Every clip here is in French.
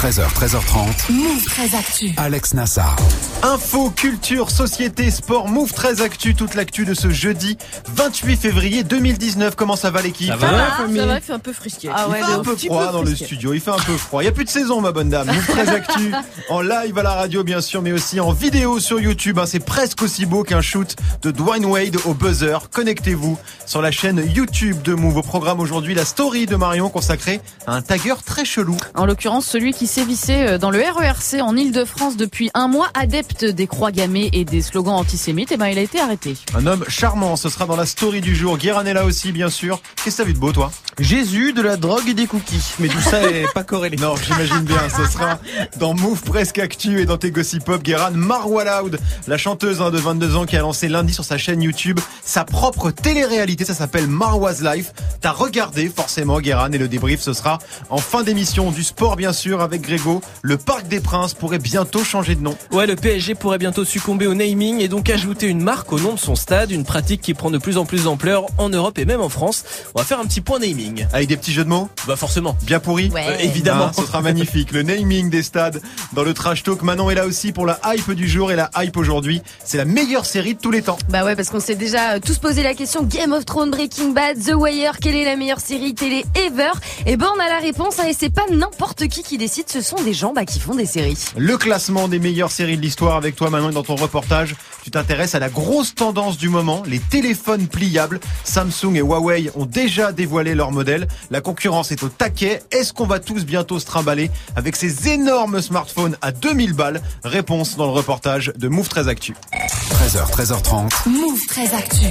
13h, 13h30. Move 13 Actu. Alex Nassar. Info, culture, société, sport, Move 13 Actu, toute l'actu de ce jeudi 28 février 2019. Comment ça va l'équipe? Ça va, ça va, il fait un peu frisqué. Ah Il ouais, fait un peu froid dans le studio, il fait un peu froid. Il n'y a plus de saison, ma bonne dame. Move 13 Actu en live à la radio, bien sûr, mais aussi en vidéo sur YouTube. hein. C'est presque aussi beau qu'un shoot de Dwayne Wade au buzzer. Connectez-vous sur la chaîne YouTube de Move. Au programme aujourd'hui, la story de Marion consacrée à un tagger très chelou. En l'occurrence, celui qui sévissait euh, dans le RERC en Ile-de-France depuis un mois, adepte des croix gammées et des slogans antisémites, et ben il a été arrêté. Un homme charmant, ce sera dans la story du jour. Guérin est là aussi, bien sûr. Qu'est-ce que vu de beau, toi? Jésus, de la drogue et des cookies. Mais tout ça est pas corrélé. Non, j'imagine bien. Ce sera dans Move Presque Actu et dans tes Gossip Pop. Guérin Marwa Loud, la chanteuse hein, de 22 ans qui a lancé lundi sur sa chaîne YouTube sa propre télé-réalité. Ça s'appelle Marwa's Life. T'as regardé forcément Guérin et le débrief ce sera en fin d'émission du sport bien sûr avec Grégo. Le Parc des Princes pourrait bientôt changer de nom. Ouais, le PSG pourrait bientôt succomber au naming et donc ajouter une marque au nom de son stade, une pratique qui prend de plus en plus d'ampleur en Europe et même en France. On va faire un petit point naming. Avec des petits jeux de mots Bah forcément. bien pourris. Ouais. Euh, évidemment. Hein, ce sera magnifique. Le naming des stades dans le trash talk. Manon est là aussi pour la hype du jour et la hype aujourd'hui. C'est la meilleure série de tous les temps. Bah ouais, parce qu'on s'est déjà euh, tous posé la question Game of Thrones, Breaking Bad, The Wire, quelle est la meilleure série télé ever? Et ben on a la réponse, hein, et c'est pas n'importe qui qui décide, ce sont des gens bah, qui font des séries. Le classement des meilleures séries de l'histoire avec toi Manon et dans ton reportage, tu t'intéresses à la grosse tendance du moment, les téléphones pliables. Samsung et Huawei ont déjà dévoilé leur modèle. La concurrence est au taquet. Est-ce qu'on va tous bientôt se trimballer avec ces énormes smartphones à 2000 balles Réponse dans le reportage de Move 13 Actu. 13h, 13h30. Move 13 Actu.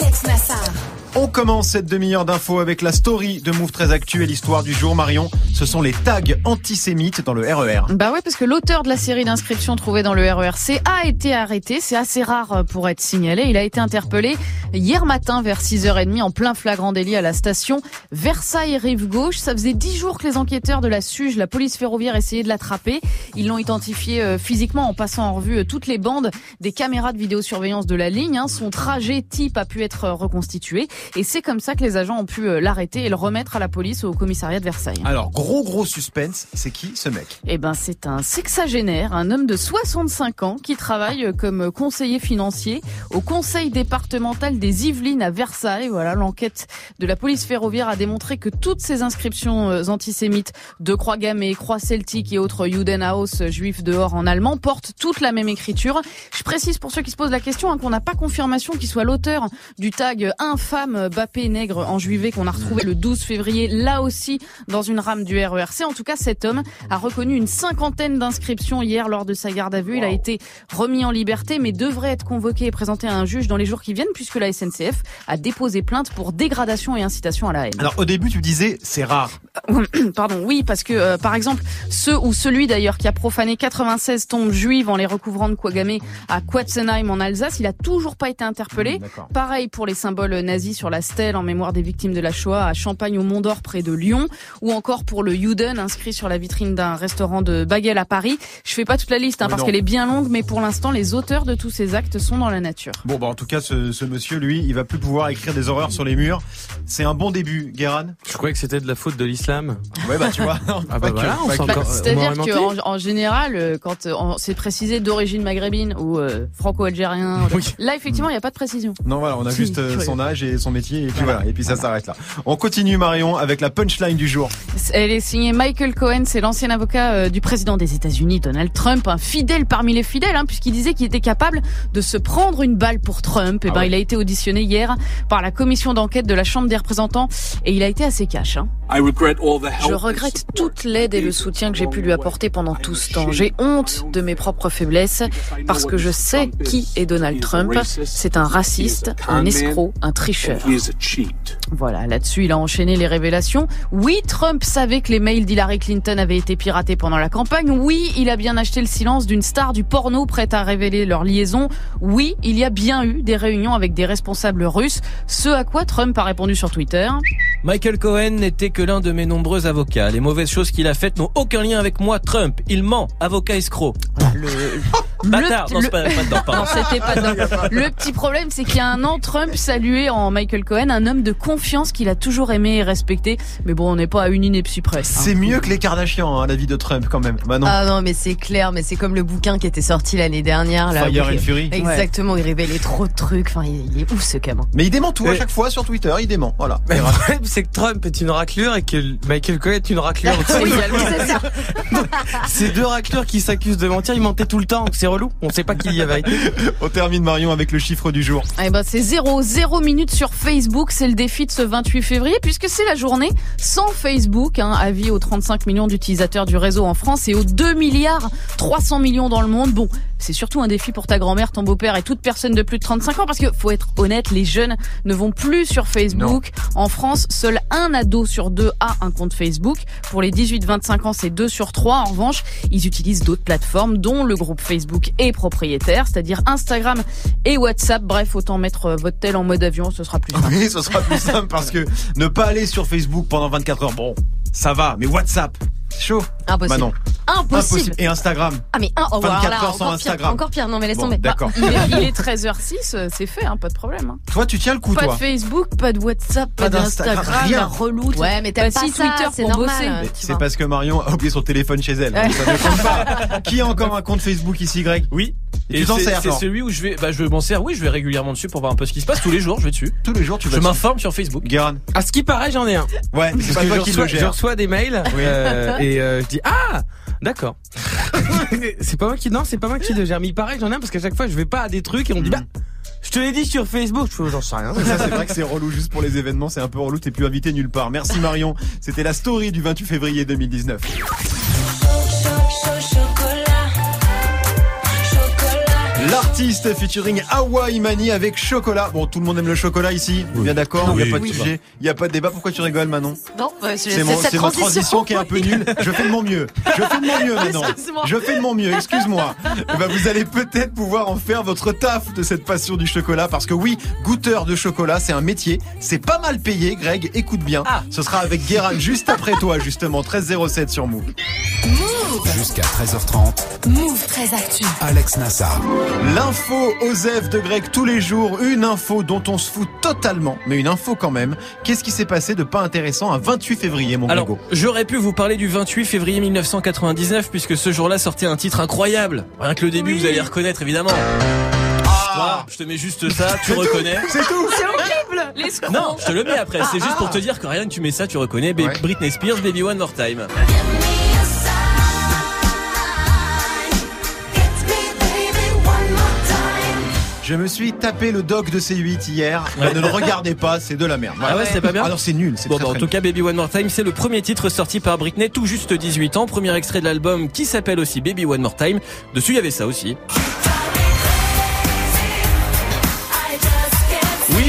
Alex Nassar. On commence cette demi-heure d'infos avec la story de Move 13 Actu et l'histoire du jour Marion. Ce sont les tags antisémites dans le E RER. Bah ouais, parce que l'auteur de la série d'inscriptions trouvée dans le RERC a été arrêté. C'est assez rare euh, pour être signalé. Il a été interpellé hier matin vers 6h30 en plein flagrant délit à la station Versailles Rive Gauche. Ça faisait 10 jours que les enquêteurs de la SUGE, la police ferroviaire, essayaient de l'attraper. Ils l'ont identifié euh, physiquement en passant en revue euh, toutes les bandes des caméras de vidéosurveillance de la ligne. hein. Son trajet type a pu être euh, reconstitué. Et c'est comme ça que les agents ont pu l'arrêter et le remettre à la police au commissariat de Versailles. Alors, gros gros suspense, c'est qui ce mec? Eh ben, c'est un sexagénaire, un homme de 65 ans qui travaille comme conseiller financier au conseil départemental des Yvelines à Versailles. Voilà, l'enquête de la police ferroviaire a démontré que toutes ces inscriptions euh, antisémites de croix gammée, croix celtique et autres Judenhaus euh, juifs dehors en allemand portent toute la même écriture. Je précise pour ceux qui se posent la question hein, qu'on n'a pas confirmation qu'il soit l'auteur du tag infâme Bappé nègre en juivé qu'on a retrouvé le 12 février là aussi dans une rame du RERC. En tout cas, cet homme a reconnu une cinquantaine d'inscriptions hier lors de sa garde à vue. Il a été remis en liberté, mais devrait être convoqué et présenté à un juge dans les jours qui viennent, puisque la SNCF a déposé plainte pour dégradation et incitation à la haine. Alors, au début, tu disais, c'est rare. Pardon, oui, parce que euh, par exemple, ceux ou celui d'ailleurs qui a profané 96 tombes juives en les recouvrant de Kouagamé à Quatzenheim en Alsace, il a toujours pas été interpellé. D'accord. Pareil pour les symboles nazis sur la stèle en mémoire des victimes de la Shoah à Champagne au Mont d'Or près de Lyon, ou encore pour le Juden inscrit sur la vitrine d'un restaurant de Baguel à Paris. Je fais pas toute la liste hein, parce qu'elle est bien longue, mais pour l'instant, les auteurs de tous ces actes sont dans la nature. Bon, bah, en tout cas, ce, ce monsieur, lui, il va plus pouvoir écrire des horreurs sur les murs. C'est un bon début, Guéran. Je croyais que c'était de la faute de l'islam. Ouais, bah, tu vois. Ah bah voilà, C'est-à-dire qu'en en général, euh, quand euh, on- c'est précisé d'origine maghrébine ou euh, franco-algérien, Oui. là effectivement il n'y a pas de précision. Non, voilà, on a Si, juste euh, son âge et son métier, et puis voilà, et puis ça s'arrête là. On continue, Marion, avec la punchline du jour. Elle est signée Michael Cohen, c'est l'ancien avocat euh, du président des États-Unis, Donald Trump, un fidèle parmi les fidèles, hein, puisqu'il disait qu'il était capable de se prendre une balle pour Trump. Et Ah ben ouais. il a été auditionné hier par la commission d'enquête de la Chambre des représentants et il a été assez cash. Hein. Je regrette toute l'aide et le soutien que j'ai pu lui apporter pendant tout ce temps. J'ai honte de mes propres faiblesses parce que je sais qui est Donald Trump. C'est un raciste, un escroc, un tricheur. Voilà, là-dessus, il a enchaîné les révélations. Oui, Trump savait que les mails d'Hillary Clinton avaient été piratés pendant la campagne. Oui, il a bien acheté le silence d'une star du porno prête à révéler leur liaison. Oui, il y a bien eu des réunions avec des responsables russes. Ce à quoi Trump a répondu sur Twitter. Michael Cohen n'était que l'un de mes nombreux avocats. Les mauvaises choses qu'il a faites n'ont aucun lien avec moi, Trump. Il ment, avocat escroc. Voilà, le, Bâtard. le- Non, c'est pas, pas dedans, pardon. Non, c'était pas dedans. Le petit problème, c'est qu'il y a un an, Trump saluait en Michael Cohen un homme de confiance qu'il a toujours aimé et respecté. Mais bon, on n'est pas à une ineptie près. hein. C'est mieux que les Kardashians, hein, la vie de Trump quand même. Bah non. Ah non, mais c'est clair, mais c'est comme le bouquin qui était sorti l'année dernière. Là, Fire and Fury. Exactement, il révélait trop de trucs. Enfin, il est ouf ce gamin. Mais il dément tout à Ouais. chaque fois sur Twitter, il dément. Voilà. C'est que Trump est une raclure et que Michael Cohen est une raclure aussi également. c'est ça. C'est deux raclures qui s'accusent de mentir, ils mentaient tout le temps, c'est relou. On sait pas qui y a vérité. On termine Marion avec le chiffre du jour. Eh ben, c'est 0, 0 minutes sur Facebook. C'est le défi de ce 28 février puisque c'est la journée sans Facebook. Hein, avis aux 35 millions d'utilisateurs du réseau en France et aux 2 milliards 300 millions dans le monde. Bon, c'est surtout un défi pour ta grand-mère, ton beau-père et toute personne de plus de 35 ans parce que faut être honnête, les jeunes ne vont plus sur Facebook. En France, seul un ado sur deux a un compte Facebook. Pour les 18-25 ans, c'est 2 sur 3. En revanche, ils utilisent d'autres plateformes dont le groupe Facebook est propriétaire, c'est-à-dire Instagram et WhatsApp. Bref, autant mettre euh, votre tel en mode avion, ce sera plus simple. Oui, ce sera plus simple parce que ne pas aller sur Facebook pendant 24 heures, bon, ça va. Mais WhatsApp, chaud. Impossible. Bah non, Impossible. Et Instagram. Ah mais un, oh, 24 alors là, heures sans encore Instagram. Pire, encore pire. Non mais laisse Bon, tomber. d'accord. Il est, il est 13h06, euh, c'est fait, hein, pas de problème. hein. Toi, tu tiens le coup, Pas de toi. Facebook, pas de WhatsApp, pas, Pas d'Instagram, rien. relou. Ouais, mais t'as Bah, pas ça, Twitter c'est pour normal. bosser. euh, C'est parce que Marion a oublié son téléphone chez elle. Ouais. Ça ne compte pas. Qui a encore un compte Facebook ici, Greg? Oui. Et tu t'en c'est- sers, C'est alors? celui où je vais, bah, je m'en sers. Oui, je vais régulièrement dessus pour voir un peu ce qui se passe. Tous les jours, je vais dessus. Tous les jours, tu vas Je m'informe sur Facebook. Guérin. À ce qui paraît, j'en ai un. Ouais, mais c'est pas toi je qui reçois, le je reçois des mails Oui. euh, et ah d'accord. c'est pas moi qui non c'est pas moi qui le gère. Mais il paraît que j'en ai un parce qu'à chaque fois je vais pas à des trucs et on me dit bah je te l'ai dit sur Facebook. Je fais j'en sais rien. Ça, c'est vrai que c'est relou juste pour les événements, c'est un peu relou, t'es plus invité nulle part. Merci Marion. C'était la story du 28 février 2019. L'artiste featuring Hawaii Mani avec chocolat. Bon, tout le monde aime le chocolat ici. Bien d'accord, il n'y a pas de sujet. Il n'y a pas de débat. Pourquoi tu rigoles, Manon Non, ouais, c'est mon- cette c'est ma transition qui est un peu nulle. Je fais de mon mieux. Je fais de mon mieux. Excuse-moi. Je fais de mon mieux, excuse-moi. Eh ben, vous allez peut-être pouvoir en faire votre taf de cette passion du chocolat parce que oui, goûteur de chocolat, c'est un métier. C'est pas mal payé, Greg. Écoute bien. Ce sera avec Guérin juste après toi, justement. 1307 sur Move. Jusqu'à 13h30, Move très actu. Alex Nassar. L'info Osef de Greg tous les jours. Une info dont on se fout totalement, mais une info quand même. Qu'est-ce qui s'est passé de pas intéressant un 28 février, mon Alors, j'aurais pu vous parler du 28 février 1999 puisque ce jour-là sortait un titre incroyable. Rien que le début, vous allez reconnaître évidemment. Voilà, je te mets juste ça, tu reconnais. C'est tout C'est horrible Les. Non, je te le mets après. C'est juste pour te dire que rien que tu mets ça, tu reconnais. Ouais. Britney Spears, Baby One More Time. Je me suis tapé le doc de C8 hier. Ne le regardez pas, c'est de la merde. Voilà. Ah ouais, c'est pas bien Alors c'est nul, Bon, très, bah, en très tout nul. cas, Baby One More Time, c'est le premier titre sorti par Britney, tout juste 18 ans. Premier extrait de l'album qui s'appelle aussi Baby One More Time. Dessus, il y avait ça aussi.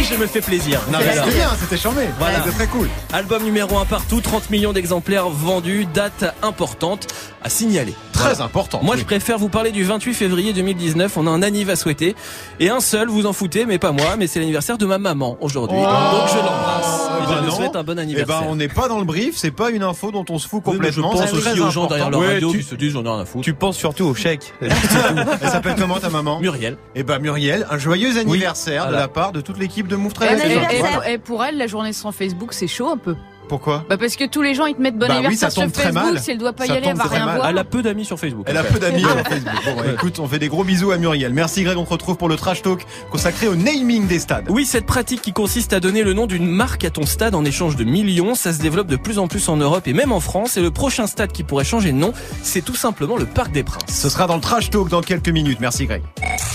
Je me fais plaisir. C'était bien, c'était charmé. Voilà. C'était très cool. Album numéro 1 partout, 30 millions d'exemplaires vendus, date importante à signaler. Très Voilà. important. Moi, Oui. je préfère vous parler du 28 février 2019. On a un anniv à souhaiter. Et un seul, vous en foutez, mais pas moi, mais c'est l'anniversaire de ma maman aujourd'hui. Oh. Donc je l'embrasse. Eh Et ben je lui souhaite un bon Eh anniversaire. ben, on n'est pas dans le brief, c'est pas une info dont on se fout Oui, complètement. Je pense aussi aux gens derrière leur radio Ouais, tu- qui se disent j'en ai rien à foutre. Tu penses surtout au chèque. Elle s'appelle comment ta maman? Muriel. Eh ben Muriel, un joyeux anniversaire de Voilà. la part de toute l'équipe de Move Et, Très et- anniversaire. et- et pour elle, la journée sans Facebook, c'est chaud un peu. Pourquoi Bah parce que tous les gens ils te mettent bon Bah oui, anniversaire ça tombe sur très Facebook, mal. si elle doit pas y aller, elle va très rien mal. voir. Elle a peu d'amis sur Facebook. Elle a peu d'amis sur Facebook. Bon, écoute, on fait des gros bisous à Muriel. Merci Greg, on te retrouve pour le trash talk consacré au naming des stades. Oui, cette pratique qui consiste à donner le nom d'une marque à ton stade en échange de millions, ça se développe de plus en plus en Europe et même en France. Et le prochain stade qui pourrait changer de nom, c'est tout simplement le Parc des Princes. Ce sera dans le trash talk dans quelques minutes. Merci Greg.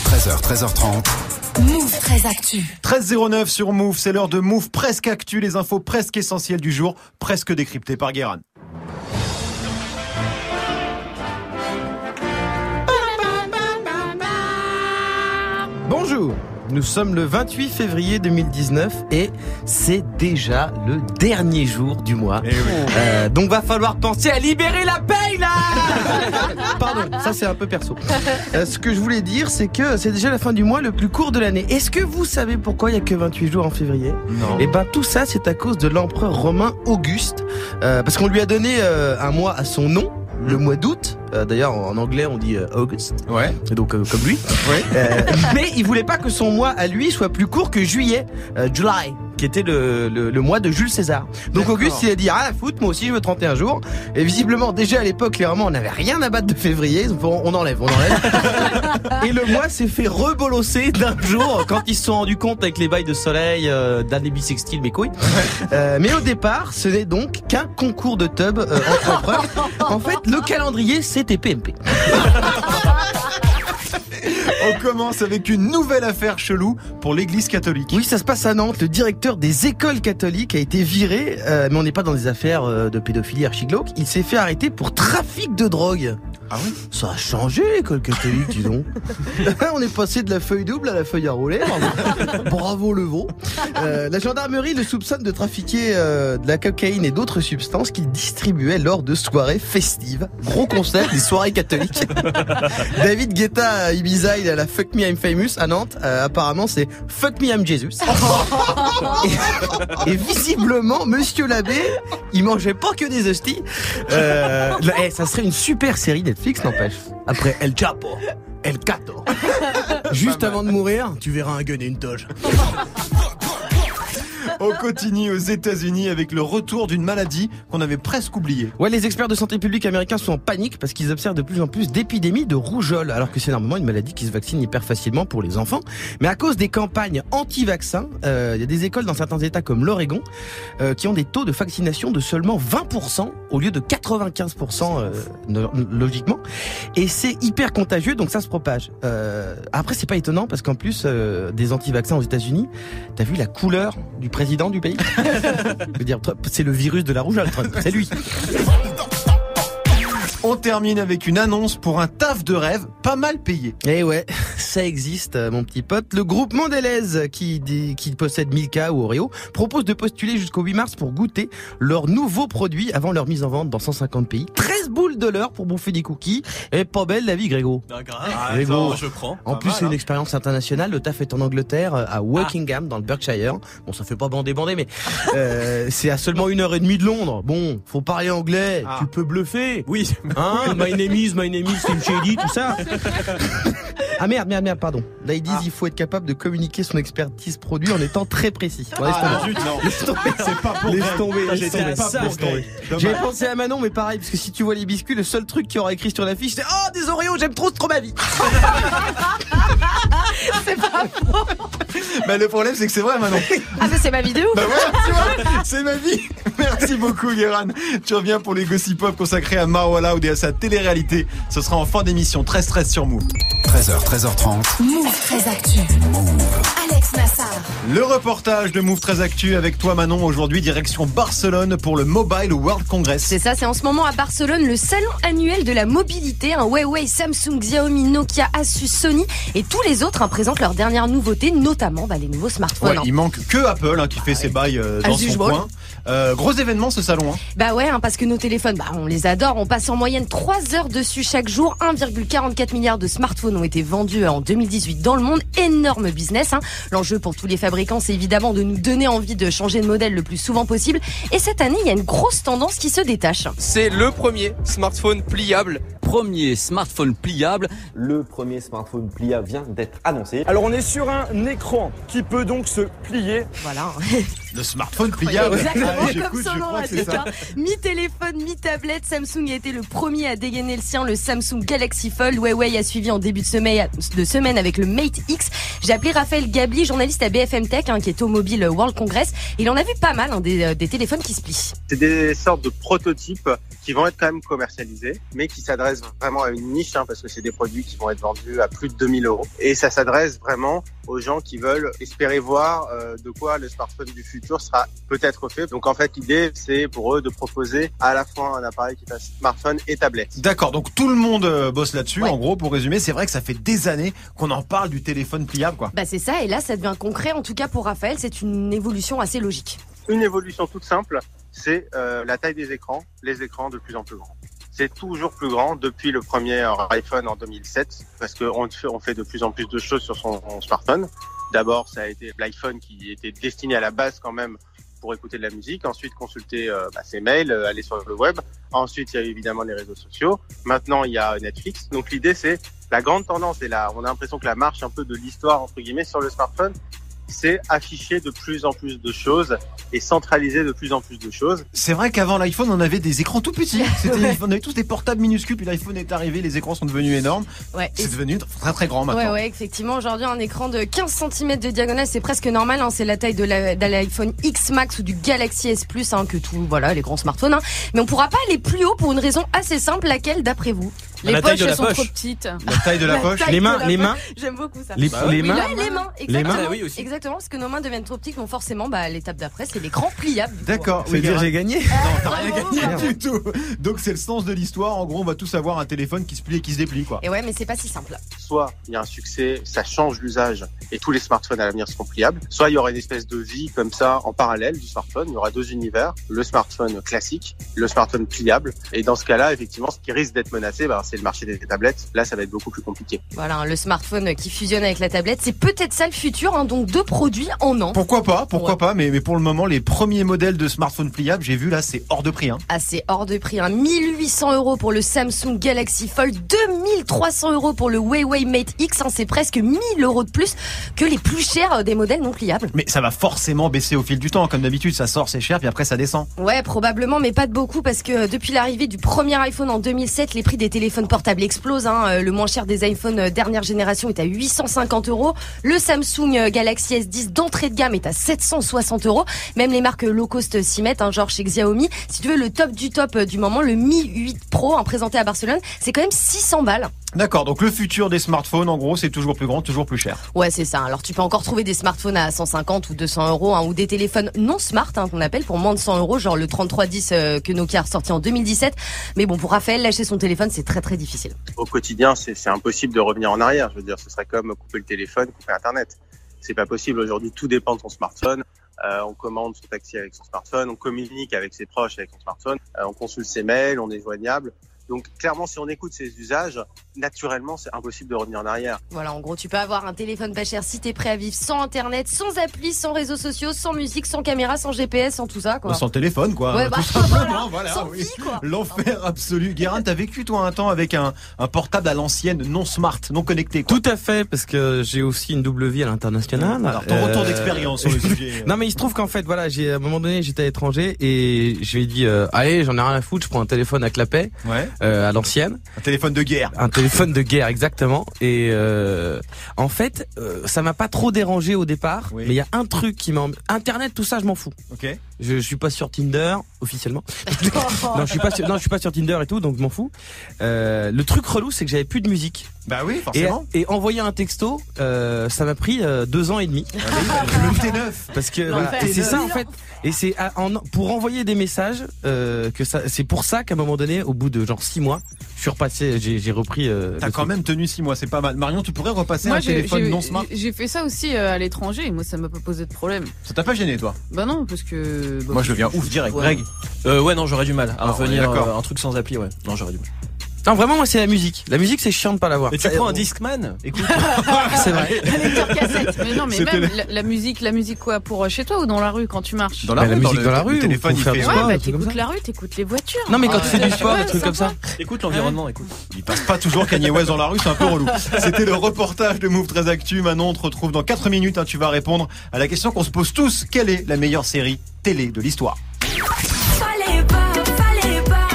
13h, 13h30, Actu. 13.09 sur Move, c'est l'heure de Move presque actu, les infos presque essentielles du jour, presque décryptées par Guérin. Bonjour. Nous sommes le 28 février 2019 et c'est déjà le dernier jour du mois. Eh oui. Euh, donc va falloir penser à libérer la paye là Pardon, ça c'est un peu perso. Euh, ce que je voulais dire c'est que c'est déjà la fin du mois le plus court de l'année. Est-ce que vous savez pourquoi il y a que 28 jours en février? Non. Eh ben tout ça c'est à cause de l'empereur romain Auguste. Euh, parce qu'on lui a donné un mois à son nom, le mois d'août, Euh, D'ailleurs, en anglais, on dit euh, August. Ouais. Et donc euh, comme lui. Ouais. Mais il voulait pas que son mois à lui soit plus court que juillet, July, qui était le, le, le mois de Jules César. Donc. Auguste, il a dit ah la foot, moi aussi je veux 31 jours. Et visiblement déjà à l'époque, clairement, on n'avait rien à battre de février. On enlève, on enlève. Et le mois s'est fait rebolosser d'un jour quand ils se sont rendus compte avec les bails de soleil euh, d'année bissextile, mes couilles. Euh, mais au départ, ce n'est donc qu'un concours de tub euh, entre empereurs. En fait, le calendrier, c'était PMP. On commence avec une nouvelle affaire chelou pour l'église catholique. Oui, ça se passe à Nantes. Le directeur des écoles catholiques a été viré, euh, mais on n'est pas dans des affaires euh, de pédophilie archiglauque. Il s'est fait arrêter pour trafic de drogue. Ah oui Ça a changé l'école catholique, disons. on est passé de la feuille double à la feuille à rouler. Bravo, le veau. Euh, la gendarmerie le soupçonne de trafiquer euh, de la cocaïne et d'autres substances qu'il distribuait lors de soirées festives. Gros concept des soirées catholiques. David Guetta à Ibiza, il à la Fuck Me I'm Famous à Nantes. Euh, apparemment, c'est Fuck Me I'm Jesus. et, et visiblement, Monsieur l'abbé, il mangeait pas que des hosties. Là, eh, ça serait une super série Netflix, n'empêche. Après El Chapo, El Cato. Juste avant de mourir, tu verras un gun et une toge. On continue aux États-Unis avec le retour d'une maladie qu'on avait presque oubliée. Ouais, les experts de santé publique américains sont en panique parce qu'ils observent de plus en plus d'épidémies de rougeole, alors que c'est normalement une maladie qui se vaccine hyper facilement pour les enfants. Mais à cause des campagnes anti-vaccins, euh, il y a des écoles dans certains États comme l'Oregon euh, qui ont des taux de vaccination de seulement 20% au lieu de 95% euh, logiquement. Et c'est hyper contagieux, donc ça se propage. Après, c'est pas étonnant parce qu'en plus des anti-vaccins aux États-Unis, t'as vu la couleur du président du pays Je veux dire, Trump, c'est le virus de la rougeole, Trump. C'est lui. On termine avec une annonce pour un taf de rêve pas mal payé. Eh ouais, ça existe, euh, mon petit pote. Le groupe Mondelez, qui, dit- qui possède Milka ou Oreo, propose de postuler jusqu'au 8 mars pour goûter leurs nouveaux produits avant leur mise en vente dans 150 pays. 13 boules de l'heure pour bouffer des cookies. Et pas belle la vie, Grégo. Ah, Mais bon. je prends. En plus, c'est une expérience internationale. Le taf est en Angleterre, euh, à Wokingham, dans le Berkshire. Bon, ça fait pas bander bander, mais euh, c'est à seulement une heure et demie de Londres. Bon, faut parler anglais. Ah. Tu peux bluffer. Oui. Hein, my name is, my name is, Shady, tout ça. Ah merde, merde, merde, pardon. Là, ils disent il faut être capable de communiquer son expertise produit en étant très précis. Bon, laisse Ah, tomber. zut, non. Laisse tomber. C'est pas pour Laisse tomber, laisse tomber. Laisse tomber. J'avais pensé à Manon, mais pareil, parce que si tu vois les biscuits, le seul truc qui aura écrit sur l'affiche, c'est Oh, des Oreos, j'aime trop, c'est trop ma vie. Bah, le problème, c'est que c'est vrai maintenant. Ah, mais c'est ma vidéo. Bah vois, c'est ma vie. Merci beaucoup, Guéran. Tu reviens pour les Gossip Pop consacrés à Marwa Loud et à sa télé-réalité. Ce sera en fin d'émission. Très stress sur Move. 13h, 13h30. Move très actu. Alex Nassar. Le reportage de Move très Actu avec toi, Manon. Aujourd'hui, direction Barcelone pour le Mobile World Congress. C'est ça, c'est en ce moment à Barcelone le salon annuel de la mobilité. Un Huawei, Samsung, Xiaomi, Nokia, Asus, Sony et tous les autres hein, présentent leurs dernières nouveautés, notamment bah, les nouveaux smartphones. Ouais, hein. il manque que Apple hein, qui fait ses bails euh, dans son coin. Euh, gros événement ce salon. Hein. Bah ouais, hein, parce que nos téléphones, bah, on les adore. On passe en moyenne 3 heures dessus chaque jour. 1,44 milliard de smartphones ont été vendus en 2018 dans le monde. Énorme business. Hein. L'enjeu pour tous les fabricants, c'est évidemment de nous donner envie de changer de modèle le plus souvent possible. Et cette année, il y a une grosse tendance qui se détache. C'est le premier smartphone pliable. Premier smartphone pliable. Le premier smartphone pliable vient d'être annoncé. Alors on est sur un écran qui peut donc se plier. Voilà. Le smartphone pliable. Exactement Allez, comme son nom hein. Mi-téléphone, mi-tablette, Samsung a été le premier à dégainer le sien, le Samsung Galaxy Fold. Huawei a suivi en début de semaine, de semaine avec le Mate X. J'ai appelé Raphaël Gabli, journaliste à BFM Tech, hein, qui est au Mobile World Congress. Il en a vu pas mal hein, des, euh, des téléphones qui se plient. C'est des sortes de prototypes qui vont être quand même commercialisés, mais qui s'adressent vraiment à une niche, hein, parce que c'est des produits qui vont être vendus à plus de 2000 euros. Et ça s'adresse vraiment aux gens qui veulent espérer voir euh, de quoi le smartphone du futur sera peut-être fait. Donc en fait, l'idée, c'est pour eux de proposer à la fois un appareil qui un smartphone et tablette. D'accord, donc tout le monde euh, bosse là-dessus. Ouais. En gros, pour résumer, c'est vrai que ça fait des années qu'on en parle du téléphone pliable, quoi. Bah c'est ça, et là ça devient concret. En tout cas pour Raphaël, c'est une évolution assez logique. Une évolution toute simple, c'est euh, la taille des écrans, les écrans de plus en plus grands. Toujours plus grand depuis le premier iPhone en 2007 parce qu'on on fait de plus en plus de choses sur son, son smartphone. D'abord, ça a été l'iPhone qui était destiné à la base quand même pour écouter de la musique, ensuite consulter euh, bah, ses mails, euh, aller sur le web. Ensuite, il y a évidemment les réseaux sociaux. Maintenant, il y a Netflix. Donc l'idée, c'est la grande tendance, et là, on a l'impression que la marche un peu de l'histoire, entre guillemets, sur le smartphone, c'est afficher de plus en plus de choses et centraliser de plus en plus de choses. C'est vrai qu'avant l'iPhone, on avait des écrans tout petits. On avait tous des portables minuscules, puis l'iPhone est arrivé, les écrans sont devenus énormes. Ouais. C'est devenu très très grand maintenant. Ouais, ouais, effectivement. Aujourd'hui, un écran de 15 cm de diagonale, c'est presque normal. Hein. C'est la taille de l'iPhone X Max ou du Galaxy S Plus, hein, que tout, voilà, les grands smartphones. hein. Mais on pourra pas aller plus haut pour une raison assez simple. Laquelle, d'après vous? Les La taille poches de la elles sont poche. trop petites. La taille de la poche. Les mains, les mains. J'aime beaucoup ça. Les, Bah ouais. les Oui, mains. les mains, exactement. Ah oui, aussi. Exactement, parce que nos mains deviennent trop petites, donc forcément, bah, l'étape d'après, c'est l'écran pliable. D'accord. Oui, dire j'ai gagné Non, t'as rien Bravo, gagné bravo. du tout. Donc c'est le sens de l'histoire. En gros, on va tous avoir un téléphone qui se plie et qui se déplie, quoi. Et ouais, mais c'est pas si simple. Soit il y a un succès, ça change l'usage et tous les smartphones à l'avenir seront pliables. Soit il y aura une espèce de vie comme ça en parallèle du smartphone. Il y aura deux univers, le smartphone classique, le smartphone pliable. Et dans ce cas-là, effectivement, ce qui risque d'être menacé, bah, c'est le marché des tablettes. Là, ça va être beaucoup plus compliqué. Voilà, hein, le smartphone qui fusionne avec la tablette, c'est peut-être ça le futur, hein, donc deux produits en an. Pourquoi pas Pourquoi Ouais. pas mais, mais pour le moment, les premiers modèles de smartphones pliables, j'ai vu là, c'est hors de prix. Hein. Ah, c'est hors de prix. Hein. 1800 euros pour le Samsung Galaxy Fold, 2300 euros pour le Huawei Mate X. hein. C'est presque 1000 euros de plus que les plus chers euh, des modèles non pliables. Mais ça va forcément baisser au fil du temps. Comme d'habitude, ça sort, c'est cher, puis après ça descend. Ouais, probablement, mais pas de beaucoup parce que euh, depuis l'arrivée du premier iPhone en 2007, les prix des téléphones portables explosent. hein. Euh, Le moins cher des iPhones euh, dernière génération est à 850 euros. Le Samsung euh, Galaxy S10 d'entrée de gamme est à 760 euros. Même les marques low cost s'y mettent, hein, genre chez Xiaomi. Si tu veux, le top du top du moment, le Mi 8 Pro, hein, présenté à Barcelone, c'est quand même 600 balles. D'accord, donc le futur des smartphones, en gros, c'est toujours plus grand, toujours plus cher. Ouais, c'est ça. Alors tu peux encore trouver des smartphones à 150 ou 200 euros, hein, ou des téléphones non smart, hein, qu'on appelle pour moins de 100 euros, genre le 3310 euh, que Nokia a ressorti en 2017. Mais bon, pour Raphaël, lâcher son téléphone, c'est très très difficile. Au quotidien, c'est c'est impossible de revenir en arrière. Je veux dire, ce serait comme couper le téléphone, couper Internet. C'est pas possible. Aujourd'hui, tout dépend de son smartphone. Euh, on commande son taxi avec son smartphone, on communique avec ses proches avec son smartphone, euh, on consulte ses mails, on est joignable. Donc clairement, si on écoute ces usages, naturellement, c'est impossible de revenir en arrière. Voilà, en gros, tu peux avoir un téléphone pas cher si t'es prêt à vivre sans internet, sans appli, sans réseaux sociaux, sans musique, sans caméra, sans GPS, sans tout ça, quoi. Sans téléphone, quoi. Ouais, Tout bah, simplement, voilà, voilà, sans oui. vie, quoi. L'enfer absolu. Guérin, t'as vécu toi un temps avec un, un portable à l'ancienne, non smart, non connecté. Quoi. Tout à fait, parce que j'ai aussi une double vie à l'international. Alors ton retour Euh, d'expérience sur le sujet. Non mais il se trouve qu'en fait voilà j'ai à un moment donné j'étais à l'étranger et je lui ai dit euh, allez j'en ai rien à foutre je prends un téléphone à clapet Ouais. euh, à l'ancienne Un téléphone de guerre. un téléphone de guerre exactement et euh, en fait euh, ça m'a pas trop dérangé au départ Oui. mais il y a un truc qui m'a internet tout ça je m'en fous Ok. Je, je suis pas sur Tinder officiellement non je suis pas sur, non je suis pas sur Tinder et tout donc je m'en fous euh, le truc relou c'est que j'avais plus de musique Bah oui, et, forcément. et envoyer un texto euh, ça m'a pris euh, deux ans et demi le T9. parce que voilà. et c'est ça en fait et c'est en- pour envoyer des messages euh, que ça c'est pour ça qu'à un moment donné au bout de genre six mois je suis repassé j'ai repris euh, T'as quand truc. même tenu 6 mois, c'est pas mal. Marion, tu pourrais repasser Moi, un téléphone non smart j'ai fait ça aussi euh, à l'étranger et moi, ça m'a pas posé de problème. Ça t'a pas gêné, toi? Bah non, parce que. Bah, Moi, je deviens ouf direct. Ouais. Greg. Euh, ouais, non, j'aurais du mal à Ah, revenir euh, un truc sans appli, ouais. Non, j'aurais du mal. non vraiment moi c'est la musique la musique c'est chiant de pas l'avoir Mais tu prends un Discman Écoute, c'est vrai cassette. Mais non, mais même la, la musique, la musique quoi Pour euh, chez toi ou dans la rue quand tu marches Dans la, rue, la musique le- dans la le rue, téléphone, ou il fait. Ouais, sport, bah t'écoutes la rue, t'écoutes les voitures. non mais quand Ah, tu fais du ouais, sport des trucs comme ça écoute l'environnement, écoute. Il passe pas toujours Kanye West dans la rue, c'est un peu relou. C'était le reportage de Move très Actu. Manon, on te retrouve dans 4 minutes. hein, tu vas répondre à la question qu'on se pose tous. Quelle est la meilleure série télé de l'histoire Fallait pas, fallait pas,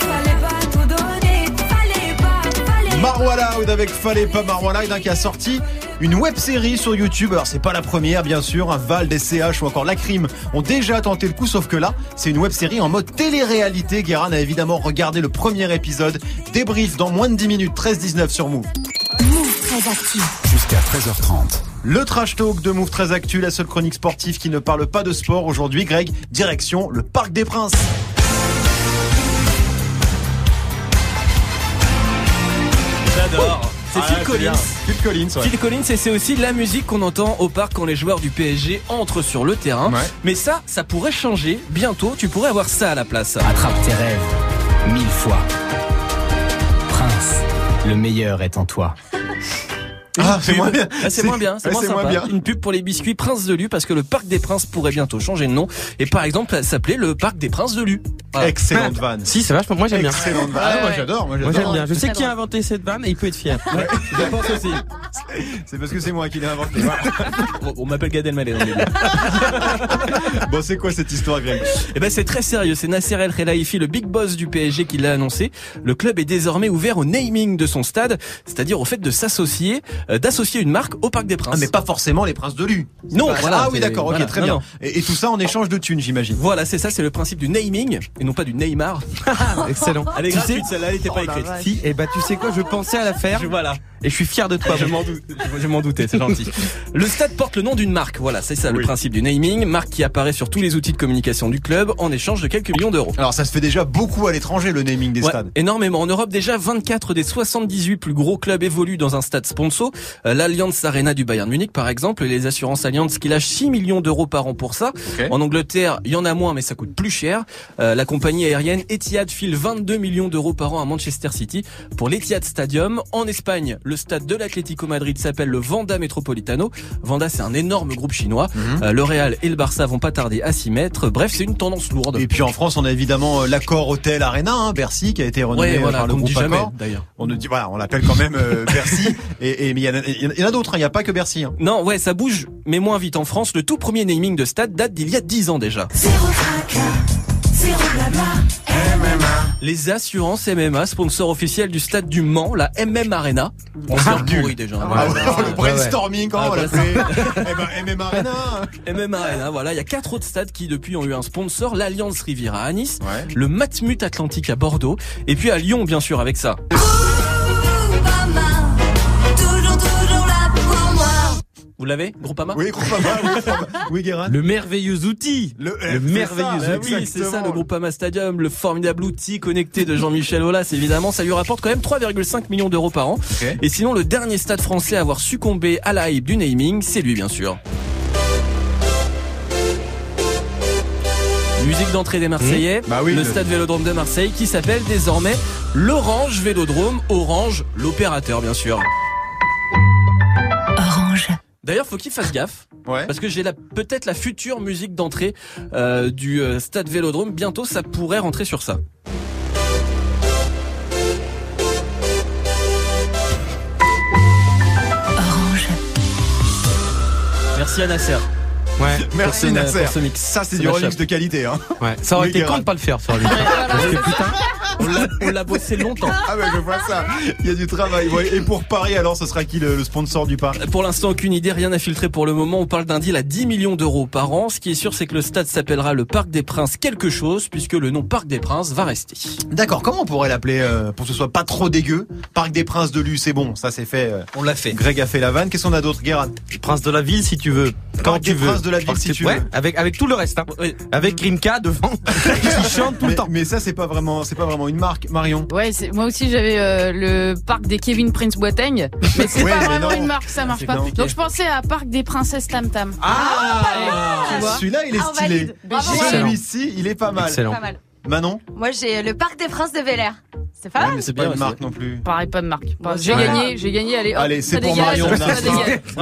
fallait pas tout donner. Fallait pas, fallait Marwa Loud avec Fallait pas Marwa Loud hein, qui a sorti une web série sur YouTube. Alors c'est pas la première bien sûr, un Val, des CH ou encore La Crime ont déjà tenté le coup sauf que là, c'est une web série en mode télé-réalité. Guérin a évidemment regardé le premier épisode. Débrief dans moins de 10 minutes, 13-19 sur Move. Move très actif. Jusqu'à 13h30. Le trash talk de Move très Actu, la seule chronique sportive qui ne parle pas de sport aujourd'hui. Greg, direction le Parc des Princes. J'adore. C'est Ah, Phil Collins. Phil Collins, ouais. Phil Collins et c'est aussi la musique qu'on entend au parc quand les joueurs du PSG entrent sur le terrain. Ouais. Mais ça, ça pourrait changer. Bientôt, tu pourrais avoir ça à la place. Attrape tes rêves mille fois. Prince, le meilleur est en toi. Ah, c'est moins bien. Ah, c'est moins bien, c'est Ouais, moins c'est sympa. moins bien. Une pub pour les biscuits Prince de Lu parce que le parc des Princes pourrait bientôt changer de nom et par exemple s'appeler le parc des Princes de Lu. Voilà. Excellente vanne. Si, c'est vachement. Moi j'aime bien. Excellente vanne. Ah, moi Ouais. j'adore, moi Moi j'aime bien. Je sais qui a inventé cette vanne et il peut être fier. Je pense aussi. C'est parce que c'est moi qui l'ai inventé. Voilà. On, m'appelle Gad Elmaleh. Bon, c'est quoi cette histoire, Greg? Eh ben c'est très sérieux, c'est Nasser El Khelaifi, le big boss du PSG qui l'a annoncé. Le club est désormais ouvert au naming de son stade, c'est-à-dire au fait de s'associer, d'associer une marque au Parc des Princes. Ah, mais pas forcément les princes de Lu. Non, Pas- voilà, Ah oui, d'accord, ok, voilà. très Non, bien. non. Et, et tout ça en échange de thunes, j'imagine. Voilà, c'est ça, c'est le principe du naming et non pas du Neymar. Excellent. Elle est Tu gratuite, sais- celle-là, elle était pas Oh écrite. Si, et bah tu sais quoi, je pensais à la faire Je- Voilà, et je suis fier de toi. je m'en doute- je- je m'en doutais, c'est gentil. Le stade porte le nom d'une marque, voilà, c'est ça le principe du naming, marque qui apparaît sur tous les outils de communication du club en échange de quelques millions d'euros. Alors ça se fait déjà beaucoup à l'étranger, le naming des Ouais, stades. énormément. En Europe, déjà, 24 des 78 plus gros clubs évoluent dans un stade sponsor. Euh, L'Allianz Arena du Bayern Munich, par exemple, et les assurances Allianz qui lâchent 6 millions d'euros par an pour ça. En Angleterre, il y en a moins, mais ça coûte plus cher. Euh, la compagnie aérienne Etihad file 22 millions d'euros par an à Manchester City pour l'Etihad Stadium. En Espagne, le stade de l'Atlético Madrid s'appelle le Vanda Metropolitano. Vanda, c'est un énorme groupe chinois. Mhm. Euh, le Real et le Barça vont pas tarder à s'y mettre. Bref, c'est une tendance lourde. Et puis en France, on a évidemment euh, l'accord Hôtel Arena, hein, Bercy, qui a été renommé Ouais, euh, voilà, par le ne groupe dit jamais, d'ailleurs. On ne dit voilà, on l'appelle quand même euh, Bercy. Et et- mais il y en a, d'autres, hein, il n'y a pas que Bercy. hein. Non, ouais, ça bouge, mais moins vite en France. Le tout premier naming de stade date d'il y a 10 ans déjà. Zéro fracas, zéro blabla. Les assurances MMA, sponsor officiel du stade du Mans, la MM Arena. On s'est pourri déjà. hein. Ah, Voilà. le brainstorming, comment Ah, on bah, l'appelait Eh ben, MM Arena. MM Arena, voilà. Il y a quatre autres stades qui depuis ont eu un sponsor. L'Alliance Riviera à Nice, Ouais. le Matmut Atlantique à Bordeaux, et puis à Lyon, bien sûr, avec ça. Vous l'avez, Groupama Oui, Groupama, oui, Groupama. oui, Guérin. Le merveilleux outil. Le, le merveilleux oui, c'est ça, le Groupama Stadium, le formidable outil connecté de Jean-Michel Aulas, évidemment, ça lui rapporte quand même 3,5 millions d'euros par an. Et sinon, le dernier stade français à avoir succombé à la hype du naming, c'est lui, bien sûr. Musique d'entrée des Marseillais, Bah oui, le le- stade Vélodrome de Marseille qui s'appelle désormais l'Orange Vélodrome, Orange, l'opérateur bien sûr. D'ailleurs, faut qu'il fasse gaffe Ouais. parce que j'ai la peut-être la future musique d'entrée euh, du euh, stade Vélodrome. Bientôt, ça pourrait rentrer sur ça. Orange. Merci à Nasser. Ouais. Merci Pour ce- Nasser. pour ce mix. Ça, c'est du remix de qualité. Hein. Ouais. Ça aurait été con de pas le faire sur lui. Parce que putain. On l'a- bossé longtemps. Ah ouais, je vois ça. Il y a du travail. Ouais. Et pour Paris, alors, ce sera qui le, le sponsor du parc Pour l'instant, aucune idée, rien à filtrer pour le moment. On parle d'un deal à 10 millions d'euros par an. Ce qui est sûr, c'est que le stade s'appellera le Parc des Princes quelque chose, puisque le nom Parc des Princes va rester. D'accord. Comment on pourrait l'appeler euh, pour que ce soit pas trop dégueu? Parc des Princes de Lu, c'est bon. Ça, c'est fait. euh, On l'a fait. Greg a fait la vanne. Qu'est-ce qu'on a d'autre, Guérin? Prince de la ville si tu veux. Quand Parc tu des veux. Princes de la ville, si ouais. Avec, avec tout le reste. Hein. Avec Grimka devant. qui chante tout mais, le temps. mais ça, c'est pas vraiment, c'est pas vraiment une marque, Marion. Ouais, c'est- moi aussi j'avais euh, le parc des Kevin Prince Boiteng, mais c'est Ouais, pas mais vraiment non. une marque, ça marche pas. compliqué. Donc je pensais à parc des princesses Tam Tam. Ah, vois. Celui-là, il est Ah, stylé. Celui-ci, il est pas mal. Excellent. Pas mal. Manon Moi, j'ai le Parc des Princes de Bel Air. C'est pas Ouais, mal. mais c'est pas une marque non plus. Pareil, pas de marque. Bon, j'ai ouais. gagné, j'ai gagné. Allez, hop, Allez, c'est ça pour dégage, Marion. ça ça.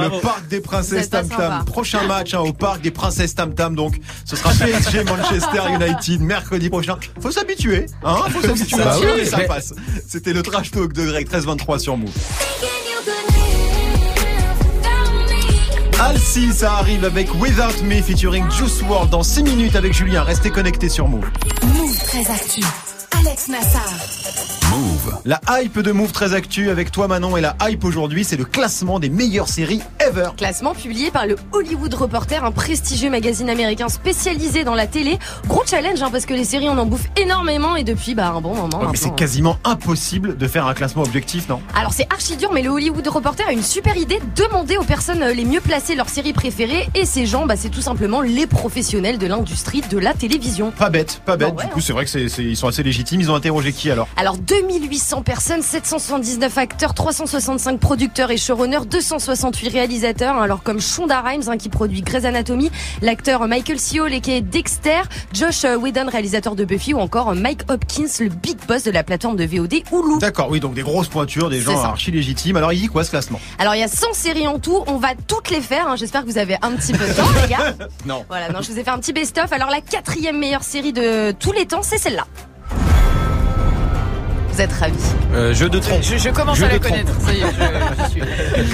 Le parc des princesses Tam Tam. sympa. Prochain match hein, au parc des princesses Tam Tam. Donc, ce sera PSG Manchester United mercredi prochain. Faut s'habituer, hein Faut s'habituer. Bah oui, ça mais- passe. C'était le trash talk de Greg 1323 sur Move. Alcy, ça arrive avec Without Me featuring Juice WRLD dans 6 minutes avec Julien. Restez connectés sur Move. Move très actif. Alex Nassar. Move. La hype de Move très actu avec toi Manon et la hype aujourd'hui, c'est le classement des meilleures séries ever. Classement publié par le Hollywood Reporter, un prestigieux magazine américain spécialisé dans la télé. Gros challenge, hein, parce que les séries, on en bouffe énormément et depuis, bah, un bon moment. Ouais, mais maintenant, c'est hein. quasiment impossible de faire un classement objectif, non? Alors c'est archi dur, mais le Hollywood Reporter a une super idée. Demander aux personnes euh, les mieux placées leurs séries préférées. Et ces gens, bah, c'est tout simplement les professionnels de l'industrie de la télévision. Pas bête, pas bête. Ouais, du coup, c'est vrai que c'est, c'est- ils sont assez légitimes. Ils ont interrogé qui alors Alors 2800 personnes, 779 acteurs, 365 producteurs et showrunners, 268 réalisateurs. hein, alors comme Shonda Rhimes hein, qui produit Grey's Anatomy, l'acteur Michael C. Hall qui est Dexter, Josh euh, Whedon réalisateur de Buffy ou encore euh, Mike Hopkins le big boss de la plateforme de VOD Hulu. D'accord, oui, donc des grosses pointures, des gens archi légitimes. Alors, il dit quoi ce classement Alors il y a 100 séries en tout, on va toutes les faire. hein. J'espère que vous avez un petit peu de temps, les gars. Non. Voilà, non, je vous ai fait un petit best-of. Alors la quatrième meilleure série de tous les temps, c'est celle-là. Vous êtes ravis. Euh, jeu de tronc. Je, je commence Jeu à la connaître. Ça y est, je, je suis.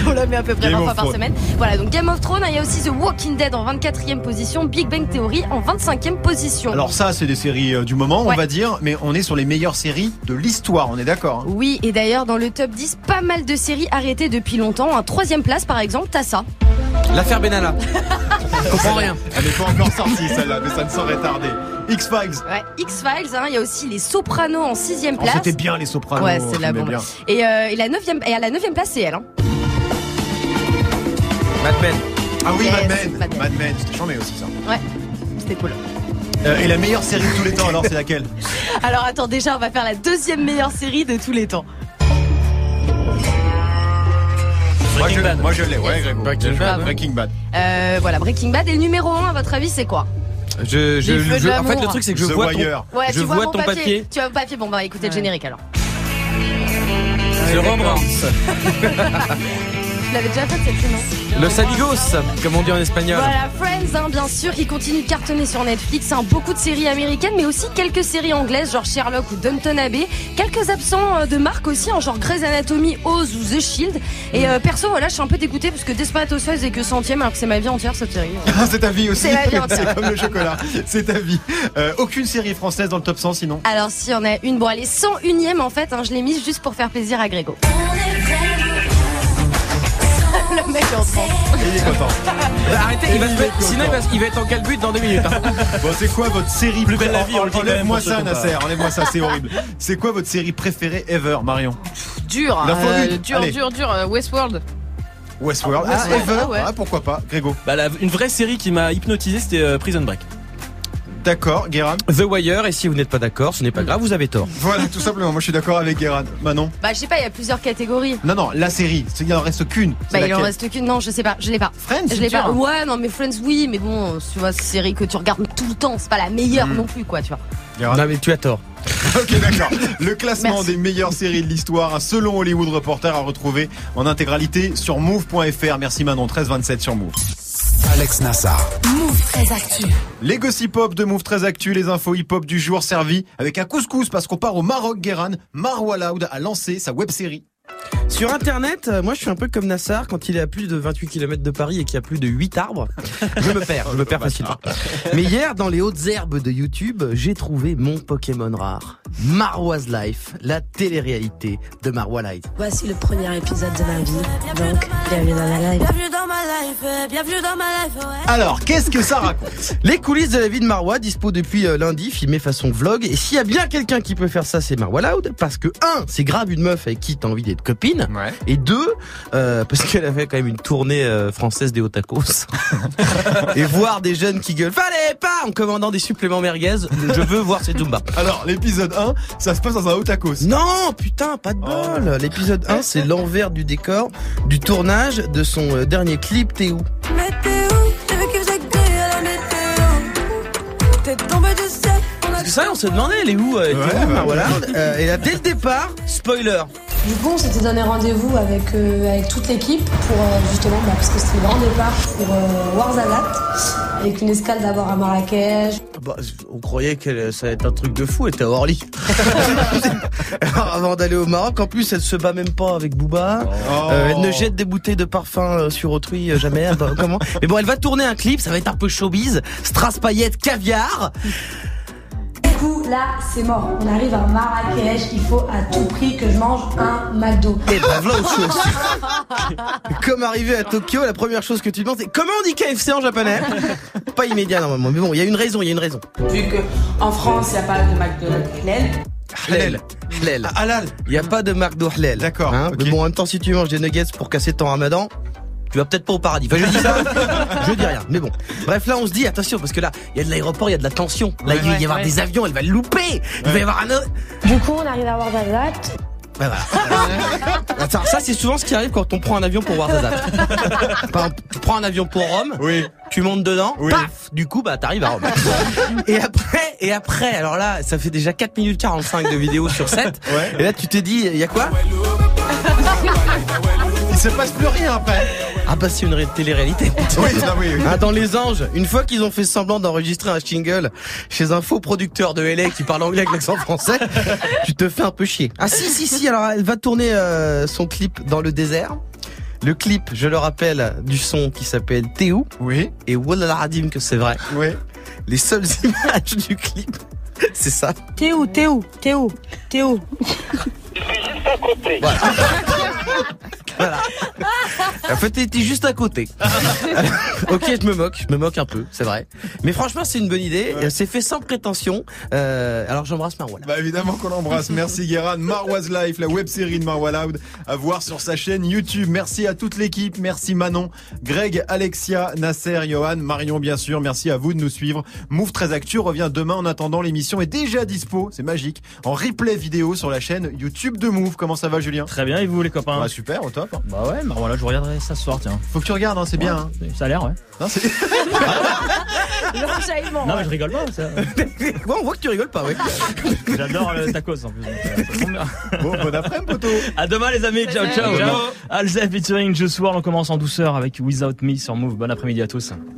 On la met à peu près Game 20 of fois par Thrones. semaine. Voilà, donc Game of Thrones, hein, il y a aussi The Walking Dead en 24e position, Big Bang Theory en 25e position. Alors ça, c'est des séries euh, du moment, on va dire, mais on est sur les meilleures séries de l'histoire, on est d'accord hein Oui, et d'ailleurs, dans le top 10, pas mal de séries arrêtées depuis longtemps. En troisième place, par exemple, t'as ça. L'affaire Benalla. Je comprends rien. Elle n'est pas encore sortie celle-là, mais ça ne saurait tarder. X-Files. Ouais, X-Files, hein, il y a aussi Les Sopranos en sixième Oh, place. C'était bien les Sopranos. Ouais, c'est de la bombe. Et, euh, et, la neuvième, et à la neuvième place, c'est elle. Hein. Mad Men. Ah oui, Yes, Mad Men. Mad Men. C'était chambé aussi ça. Ouais, c'était cool. Euh, et la meilleure série de tous les temps, alors c'est laquelle? Alors attends, déjà, on va faire la deuxième meilleure série de tous les temps. Moi je, Breaking Bad. moi je l'ai, ouais, Yes. Grégo. Breaking. Bad. Breaking Bad. Euh, voilà, Breaking Bad. Et le numéro 1, à votre avis, c'est quoi? Je, je, de je- en fait, le truc, c'est que je The vois ton, Wire. Ouais, je tu vois, vois mon ton papier. Tu vois mon papier Bon, bah écoutez le générique alors. The Romance. Je l'avais déjà fait cette non Los Amigos, comme on dit en espagnol. Voilà, Friends, hein, bien sûr, il continue de cartonner sur Netflix. Hein, beaucoup de séries américaines, mais aussi quelques séries anglaises, genre Sherlock ou Downton Abbey. Quelques absents euh, de marque aussi, hein, genre Grey's Anatomy, Oz ou The Shield. Et euh, perso, voilà, je suis un peu dégoûtée parce que Desperate Housewives est que centième, alors que c'est ma vie entière cette série. C'est ta vie aussi. C'est ma vie entière. C'est comme le chocolat. C'est ta vie. Euh, aucune série française dans le top 100 sinon. Alors si on a une, bon elle est 101ème en fait, hein, je l'ai mise juste pour faire plaisir à Grégo. Le mec est en transe. Il est content. Bah, arrêtez, il va se mettre- sinon il va, il va être en calbut dans deux minutes. hein. Bon, c'est quoi votre série Plus belle la vie, on le dit quand même Enlève-moi pour ceux ça, qui ont pas. Nasser. Enlève-moi ça, c'est horrible. C'est quoi votre série préférée ever, Marion Dur, euh, dur, Allez. dur, dur. euh, Westworld. Westworld. Ah, Ah, ouais, ever ah ouais. Ah, pourquoi pas Grégo. Bah, la- une vraie série qui m'a hypnotisé, c'était euh, Prison Break. D'accord, Guérin. The Wire, et si vous n'êtes pas d'accord, ce n'est pas grave, vous avez tort. Voilà, tout simplement. Moi, je suis d'accord avec Guérin. Manon. Bah je sais pas, il y a plusieurs catégories. Non, non, la série. Il en reste qu'une. Bah il en reste qu'une, non je sais pas, je l'ai pas. Friends Je l'ai pas. Ouais non mais Friends oui, mais bon, tu vois, c'est une série que tu regardes tout le temps, c'est pas la meilleure Mm. non plus quoi, tu vois. Guérin. Non, mais tu as tort. Ok, d'accord. Le classement Merci. des meilleures séries de l'histoire, selon Hollywood Reporter, à retrouver en intégralité sur move.fr. Merci Manon, 1327 sur Move. Alex Nassar. Move Les gossip hop de Move très actu, les infos hip hop du jour servis avec un couscous parce qu'on part au Maroc. Guéran, Marwa Loud a lancé sa web série. Sur internet, euh, moi je suis un peu comme Nassar quand il est à plus de 28 km de Paris et qu'il y a plus de 8 arbres. Je me perds, je me perds facilement. Mais hier, dans les hautes herbes de YouTube, j'ai trouvé mon Pokémon rare. Marwa's Life, la télé-réalité de Marwa Light. Voici le premier épisode de ma vie. Donc, bienvenue dans ma life. Bienvenue dans ma life, bienvenue dans ma life, ouais. Alors, qu'est-ce que ça raconte? Les coulisses de la vie de Marwa, dispo depuis euh, lundi, filmé façon vlog. Et s'il y a bien quelqu'un qui peut faire ça, c'est Marwa Loud. Parce que, un, c'est grave une meuf avec qui t'as envie d'être copine. Ouais. Et deux, euh, parce qu'elle a fait quand même une tournée euh, française des Otakos. et voir des jeunes qui gueulent, fallait pas, en commandant des suppléments merguez, je veux voir ces Zumba. Alors, l'épisode 1, ça se passe dans un Otakos. Non, putain, pas de bol. L'épisode 1, c'est l'envers du décor du tournage de son euh, dernier clip. T'es a Parce que ça, on se demandait, elle est où euh, Ouais, Théo, bah, Loud Euh, Et là, dès le départ, spoiler. Du coup, on s'était donné rendez-vous avec, euh, avec toute l'équipe pour euh, justement, bah, parce que c'était le grand départ pour euh, Warzazat, avec une escale d'abord à Marrakech. Bah, on croyait que ça allait être un truc de fou, elle était à Orly. Avant d'aller au Maroc, en plus, elle se bat même pas avec Booba. Oh. Euh, elle ne jette des bouteilles de parfum euh, sur autrui euh, jamais. Bah, comment Mais bon, elle va tourner un clip, ça va être un peu showbiz. Strass paillettes, caviar. Du coup, là, c'est mort. On arrive à Marrakech, il faut à tout prix que je mange un McDo. Et bah voilà autre chose. Comme arrivé à Tokyo, la première chose que tu demandes, c'est comment on dit KFC en japonais Pas immédiat normalement, mais bon, il y a une raison, il y a une raison. Vu que en France, il n'y a pas de McDonald's halal. Halal. Halal. Halal. Il n'y a pas de McDo halal. D'accord, Hein. Mais bon, en même temps, si tu manges des nuggets pour casser ton ramadan, tu vas peut-être pas au paradis. Enfin, je dis ça, je dis rien. Mais bon. Bref, là, on se dit, attention, parce que là, il y a de l'aéroport, il y a de la tension. Là, il va y avoir ouais. des avions, elle va le louper. Il va y avoir un autre. Du coup, on arrive à Warzazat. Bah voilà. Attends, ça c'est souvent ce qui arrive quand on prend un avion pour Warzazat. Par tu prends un avion pour Rome, Oui. tu montes dedans, Oui. paf, du coup bah t'arrives à Rome. et après, et après, alors là, ça fait déjà 4 minutes 45 de vidéo sur 7. Ouais. Et là tu te dis, il y a quoi? Il se passe plus rien après. Ah bah c'est une ré- télé-réalité. Oui, non, oui, oui. Ah, dans Les Anges, une fois qu'ils ont fait semblant d'enregistrer un jingle chez un faux producteur de LA qui parle anglais avec l'accent français, tu te fais un peu chier. Ah si si si, alors elle va tourner euh, son clip dans le désert. Le clip, je le rappelle, du son qui s'appelle Théo. Oui. Et Wallah Radim que c'est vrai. Oui. Les seules images du clip, c'est ça. T'es où T'es où T'es où T'es où Voilà. En fait, t'étais juste à côté. ok, je me moque, je me moque un peu, c'est vrai. Mais franchement, c'est une bonne idée. C'est fait sans prétention. Euh, alors j'embrasse Marwala. Bah évidemment qu'on l'embrasse. Merci Guérin. Marwa's Life, la web série de Marwa Loud, à voir sur sa chaîne YouTube. Merci à toute l'équipe. Merci Manon, Greg, Alexia, Nasser, Johan, Marion bien sûr. Merci à vous de nous suivre. Move 13 Actu revient demain. En attendant, l'émission est déjà dispo. C'est magique. En replay vidéo sur la chaîne YouTube de Move. Comment ça va Julien? Très bien, et vous les copains? Bah super, au top. Bah ouais, bah voilà, je regarderai ça ce soir, tiens. Faut que tu regardes, hein, c'est bien. hein. Ça a l'air, ouais. Non, c'est-. Non, mais je rigole pas, ça. Bon, on voit que tu rigoles pas, ouais. J'adore le tacos en plus. euh. Bon, bon après-midi, poteau. À demain, les amis. Ciao, ciao. Ciao. Alzef featuring Just World. On commence en douceur avec Without Me sur Move. Bon après-midi à tous.